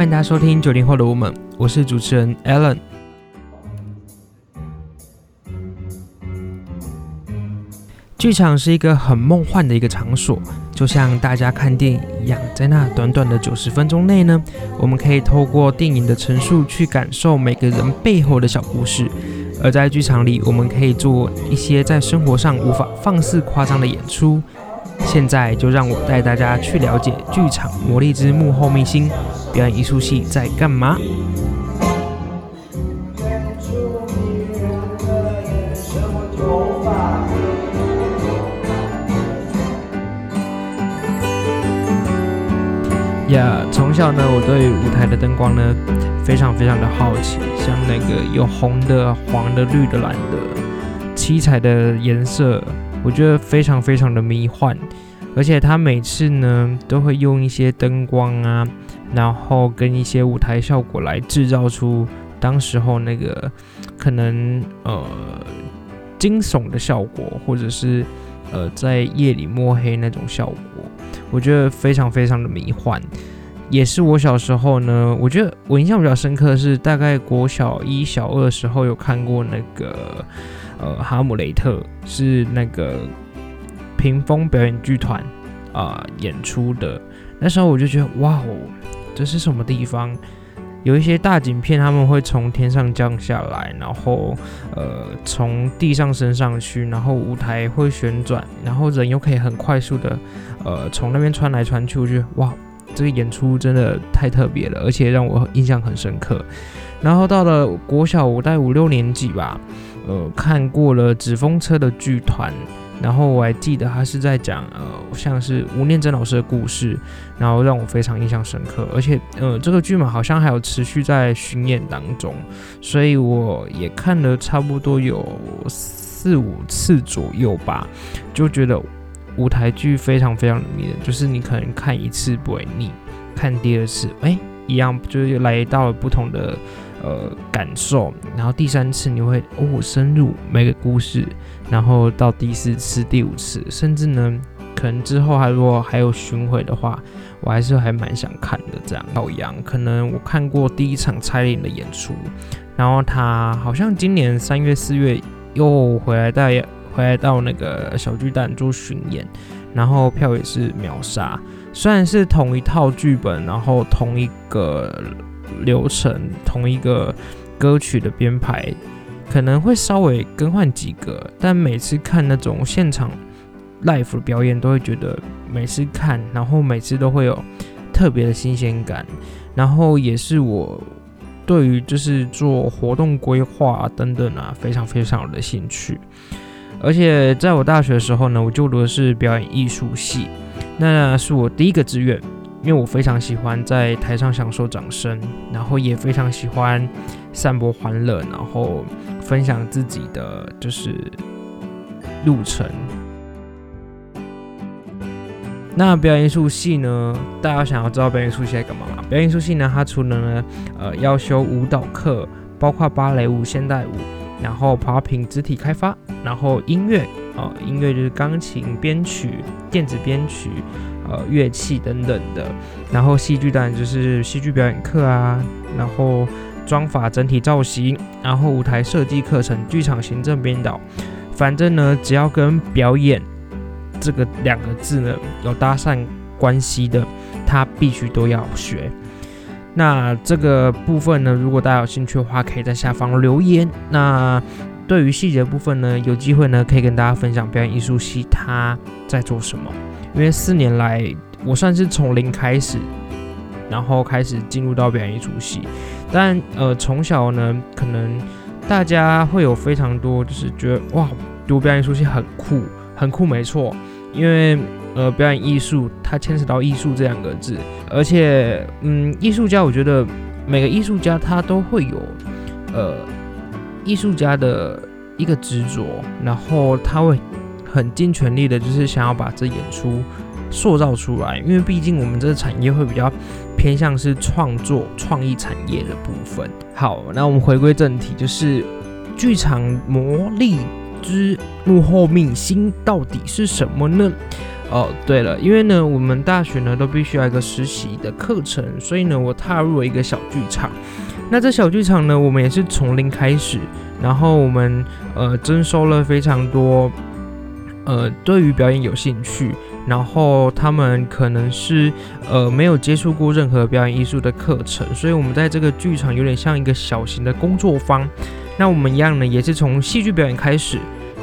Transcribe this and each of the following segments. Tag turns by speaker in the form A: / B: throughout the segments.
A: 欢迎大家收听九零后的我们，我是主持人 Alan。剧场是一个很梦幻的一个场所，就像大家看电影一样，在那短短的九十分钟内呢，我们可以透过电影的陈述去感受每个人背后的小故事。而在剧场里，我们可以做一些在生活上无法放肆夸张的演出。现在就让我带大家去了解剧场魔力之幕后秘辛，表演艺术系在干嘛？呀，从小呢，我对舞台的灯光呢，非常非常的好奇，像那个有红的、黄的、绿的、蓝的，七彩的颜色，我觉得非常非常的迷幻。而且他每次呢，都会用一些灯光啊，然后跟一些舞台效果来制造出当时候那个可能呃惊悚的效果，或者是呃在夜里摸黑那种效果。我觉得非常非常的迷幻，也是我小时候呢，我觉得我印象比较深刻的是，大概国小一小二时候有看过那个呃《哈姆雷特》，是那个屏风表演剧团啊演出的。那时候我就觉得，哇哦，这是什么地方？有一些大景片，他们会从天上降下来，然后呃从地上升上去，然后舞台会旋转，然后人又可以很快速的呃从那边穿来穿去。我觉得哇，这个演出真的太特别了，而且让我印象很深刻。然后到了国小五代五六年级吧，呃看过了纸风车的剧团。然后我还记得他是在讲呃，像是吴念真老师的故事，然后让我非常印象深刻。而且呃，这个剧嘛，好像还有持续在巡演当中，所以我也看了差不多有四五次左右吧，就觉得舞台剧非常非常迷人，就是你可能看一次不会腻，看第二次，哎，一样就是来到了不同的。呃，感受，然后第三次你会哦深入每个故事，然后到第四次、第五次，甚至呢，可能之后还如果还有巡回的话，我还是还蛮想看的。这样，老杨，可能我看过第一场蔡琳的演出，然后他好像今年三月、四月又回来带回来到那个小巨蛋做巡演，然后票也是秒杀，虽然是同一套剧本，然后同一个。流程同一个歌曲的编排可能会稍微更换几个，但每次看那种现场 live 的表演，都会觉得每次看，然后每次都会有特别的新鲜感。然后也是我对于就是做活动规划等等啊，非常非常的兴趣。而且在我大学的时候呢，我就读的是表演艺术系，那是我第一个志愿。因为我非常喜欢在台上享受掌声，然后也非常喜欢散播欢乐，然后分享自己的就是路程。那表演艺术系呢？大家想要知道表演艺术系在干嘛吗？表演艺术系呢，它除了呢呃要修舞蹈课，包括芭蕾舞、现代舞，然后 popping 肢体开发，然后音乐啊，音乐就是钢琴编曲、电子编曲。呃，乐器等等的，然后戏剧当然就是戏剧表演课啊，然后妆法整体造型，然后舞台设计课程、剧场行政编导，反正呢，只要跟表演这个两个字呢有搭上关系的，他必须都要学。那这个部分呢，如果大家有兴趣的话，可以在下方留言。那对于细节部分呢，有机会呢，可以跟大家分享表演艺术系他在做什么。因为四年来，我算是从零开始，然后开始进入到表演艺术系。但呃，从小呢，可能大家会有非常多，就是觉得哇，读表演艺术系很酷，很酷，没错。因为呃，表演艺术它牵扯到艺术这两个字，而且嗯，艺术家，我觉得每个艺术家他都会有呃，艺术家的一个执着，然后他会。很尽全力的，就是想要把这演出塑造出来，因为毕竟我们这个产业会比较偏向是创作创意产业的部分。好，那我们回归正题，就是剧场魔力之幕后秘辛到底是什么呢？哦，对了，因为呢，我们大学呢都必须要一个实习的课程，所以呢，我踏入了一个小剧场。那这小剧场呢，我们也是从零开始，然后我们呃征收了非常多呃对于表演有兴趣，然后他们可能是呃没有接触过任何表演艺术的课程，所以我们在这个剧场有点像一个小型的工作坊。那我们一样呢，也是从戏剧表演开始，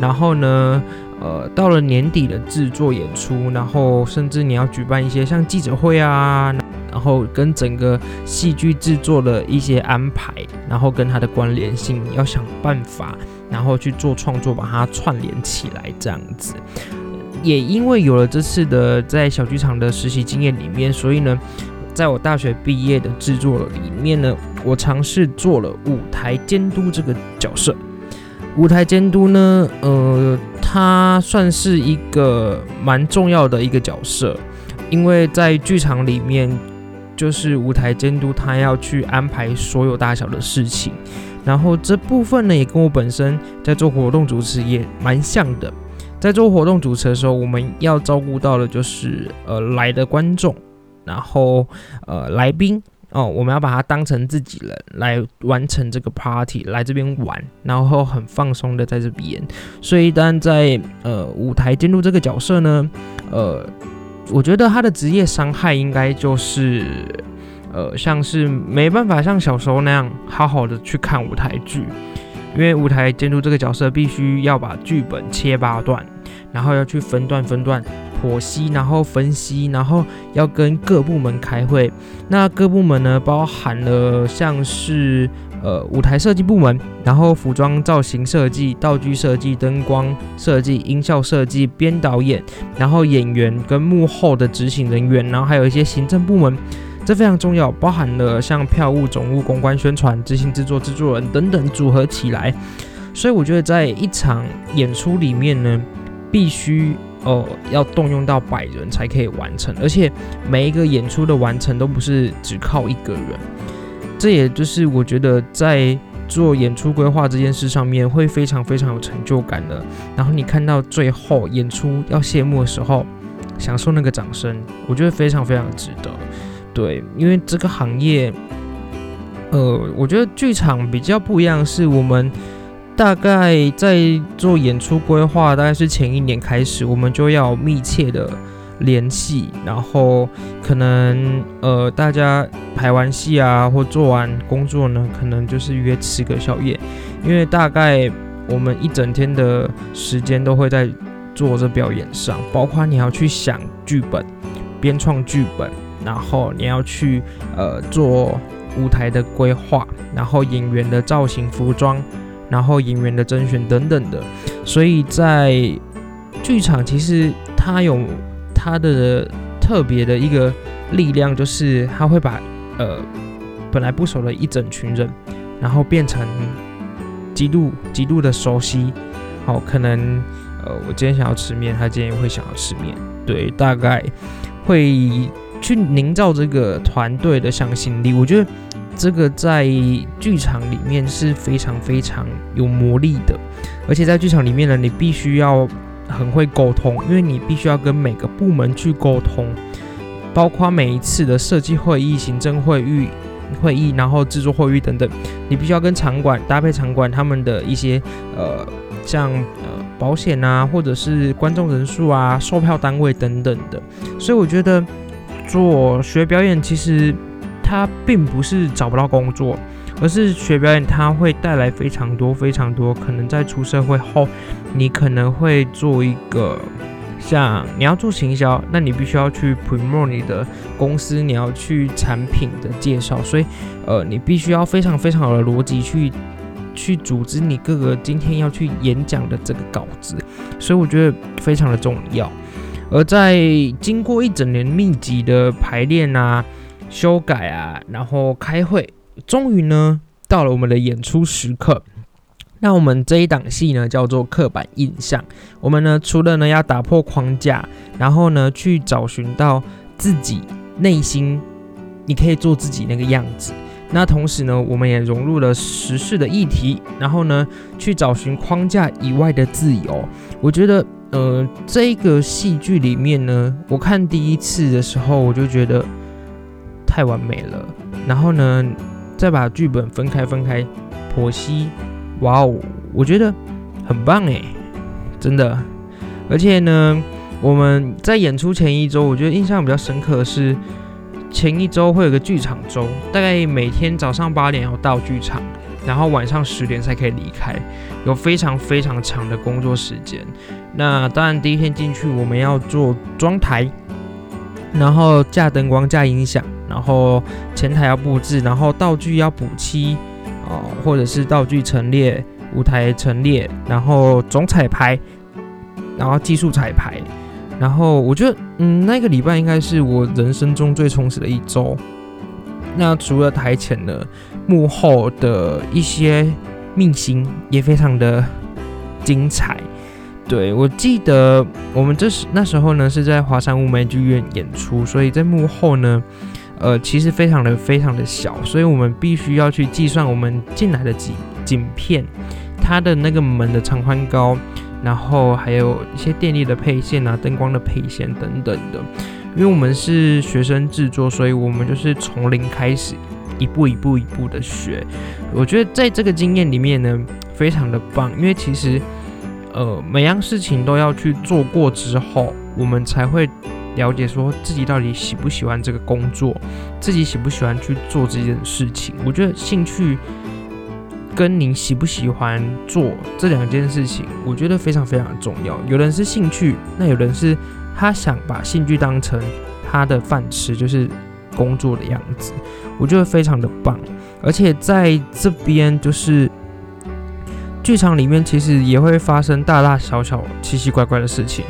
A: 然后呢。呃，到了年底的制作演出，然后甚至你要举办一些像记者会啊，然后跟整个戏剧制作的一些安排，然后跟它的关联性，要想办法，然后去做创作，把它串联起来，这样子。也因为有了这次的在小剧场的实习经验里面，所以呢，在我大学毕业的制作里面呢，我尝试做了舞台监督这个角色。舞台监督呢，呃。他算是一个蛮重要的一个角色，因为在剧场里面，就是舞台监督，他要去安排所有大小的事情。然后这部分呢，也跟我本身在做活动主持也蛮像的。在做活动主持的时候，我们要照顾到的就是呃来的观众，然后呃来宾。哦，我们要把它当成自己人来完成这个 party，来这边玩，然后很放松的在这边。所以，当然在呃舞台监督这个角色呢，呃，我觉得他的职业伤害应该就是呃，像是没办法像小时候那样好好的去看舞台剧，因为舞台监督这个角色必须要把剧本切八段，然后要去分段分段。剖析，然后分析，然后要跟各部门开会。那各部门呢，包含了像是呃舞台设计部门，然后服装造型设计、道具设计、灯光设计、音效设计、编导演，然后演员跟幕后的执行人员，然后还有一些行政部门，这非常重要，包含了像票务、总务、公关、宣传、执行制作、制作人等等组合起来。所以我觉得在一场演出里面呢，必须。哦，要动用到百人才可以完成，而且每一个演出的完成都不是只靠一个人。这也就是我觉得在做演出规划这件事上面会非常非常有成就感的。然后你看到最后演出要谢幕的时候，享受那个掌声，我觉得非常非常值得。对，因为这个行业，呃，我觉得剧场比较不一样，是我们。大概在做演出规划，大概是前一年开始，我们就要密切的联系，然后可能呃大家排完戏啊，或做完工作呢，可能就是约吃个宵夜，因为大概我们一整天的时间都会在做这表演上，包括你要去想剧本、编创剧本，然后你要去呃做舞台的规划，然后演员的造型、服装。然后演员的甄选等等的，所以在剧场其实它有它的特别的一个力量，就是它会把呃本来不熟的一整群人，然后变成极度极度的熟悉。好，可能呃我今天想要吃面，他今天会想要吃面，对，大概会去营造这个团队的向心力。我觉得。这个在剧场里面是非常非常有魔力的，而且在剧场里面呢，你必须要很会沟通，因为你必须要跟每个部门去沟通，包括每一次的设计会议、行政会议、会议，然后制作会议等等，你必须要跟场馆搭配场馆他们的一些呃，像呃保险啊，或者是观众人数啊、售票单位等等的，所以我觉得做学表演其实。它并不是找不到工作，而是学表演，它会带来非常多、非常多。可能在出社会后，你可能会做一个，像你要做行销，那你必须要去 promote 你的公司，你要去产品的介绍，所以，呃，你必须要非常非常好的逻辑去去组织你各个今天要去演讲的这个稿子，所以我觉得非常的重要。而在经过一整年密集的排练啊。修改啊，然后开会，终于呢到了我们的演出时刻。那我们这一档戏呢叫做刻板印象。我们呢除了呢要打破框架，然后呢去找寻到自己内心，你可以做自己那个样子。那同时呢，我们也融入了时事的议题，然后呢去找寻框架以外的自由。我觉得呃，这个戏剧里面呢，我看第一次的时候，我就觉得太完美了。然后呢，再把剧本分开分开剖析，哇哦，我觉得很棒诶，真的。而且呢，我们在演出前一周，我觉得印象比较深刻的是，前一周会有个剧场周，大概每天早上八点要到剧场。然后晚上十点才可以离开，有非常非常长的工作时间。那当然，第一天进去我们要做装台，然后架灯光、架音响，然后前台要布置，然后道具要补漆哦，或者是道具陈列、舞台陈列，然后总彩排，然后技术彩排。然后我觉得，嗯，那个礼拜应该是我人生中最充实的一周。那除了台前呢，幕后的一些秘辛也非常的精彩。对我记得我们这时那时候呢是在华山乌梅剧院演出，所以在幕后呢，呃，其实非常的非常的小，所以我们必须要去计算我们进来的景景片，它的那个门的长宽高，然后还有一些电力的配线啊、灯光的配线等等的。因为我们是学生制作，所以我们就是从零开始，一步一步一步的学。我觉得在这个经验里面呢，非常的棒。因为其实，呃，每样事情都要去做过之后，我们才会了解说自己到底喜不喜欢这个工作，自己喜不喜欢去做这件事情。我觉得兴趣跟你喜不喜欢做这两件事情，我觉得非常非常的重要。有人是兴趣，那有人是。他想把兴趣当成他的饭吃，就是工作的样子，我觉得非常的棒。而且在这边，就是剧场里面，其实也会发生大大小小、奇奇怪怪的事情，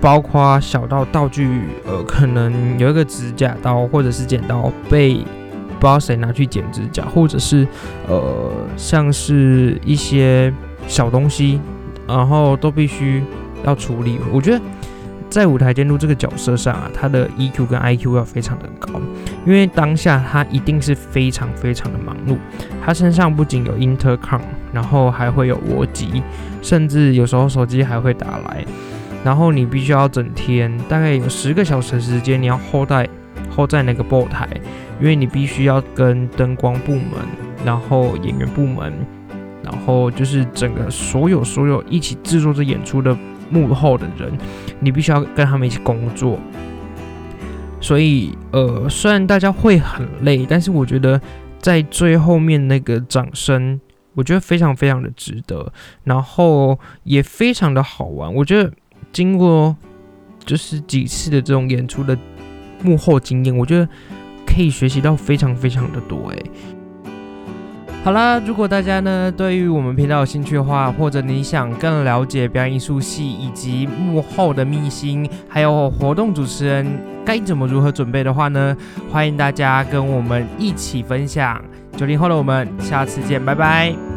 A: 包括小到道具，呃，可能有一个指甲刀或者是剪刀被不知道谁拿去剪指甲，或者是呃，像是一些小东西，然后都必须要处理。我觉得。在舞台监督这个角色上啊，他的 EQ 跟 IQ 要非常的高，因为当下他一定是非常非常的忙碌。他身上不仅有 intercom，然后还会有卧机，甚至有时候手机还会打来。然后你必须要整天大概有十个小时的时间，你要 hold 在 hold 在那个 b 台，因为你必须要跟灯光部门，然后演员部门，然后就是整个所有所有一起制作这演出的。幕后的人，你必须要跟他们一起工作，所以呃，虽然大家会很累，但是我觉得在最后面那个掌声，我觉得非常非常的值得，然后也非常的好玩。我觉得经过就是几次的这种演出的幕后经验，我觉得可以学习到非常非常的多，诶。好啦，如果大家呢对于我们频道有兴趣的话，或者你想更了解表演艺术系以及幕后的秘辛，还有活动主持人该怎么如何准备的话呢，欢迎大家跟我们一起分享。九零后的我们，下次见，拜拜。